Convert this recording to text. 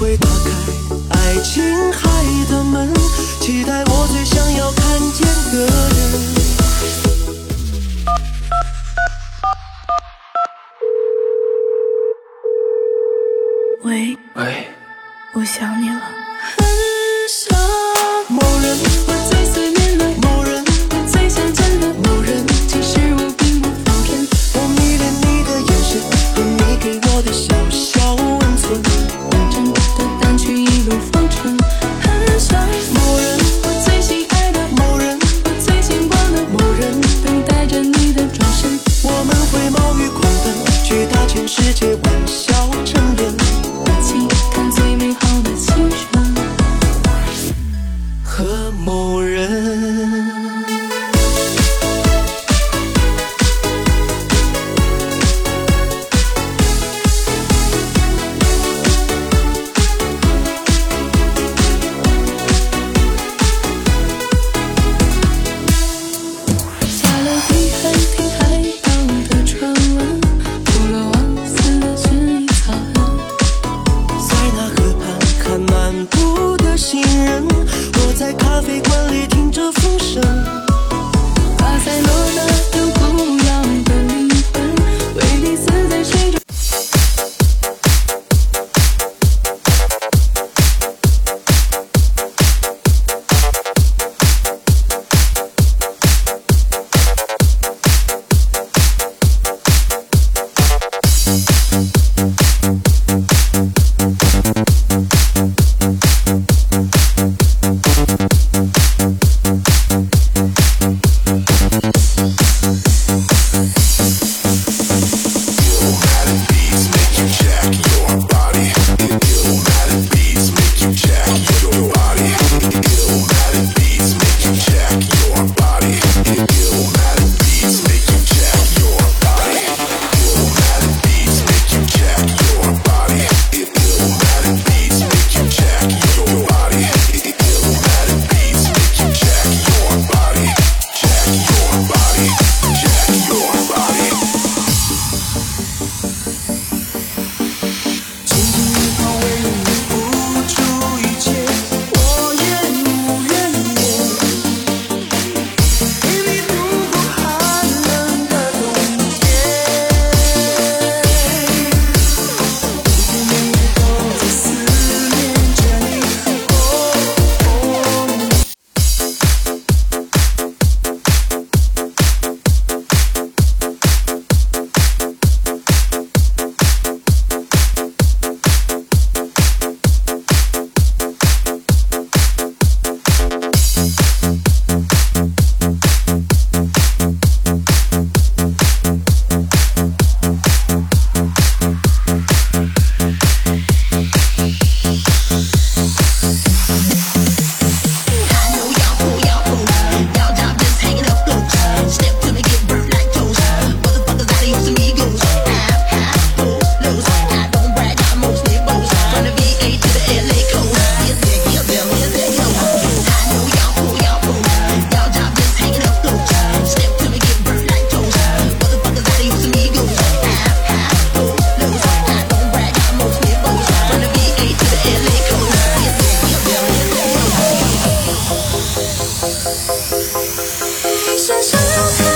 会打开爱琴海的门期待我最想要看见的人。深深有。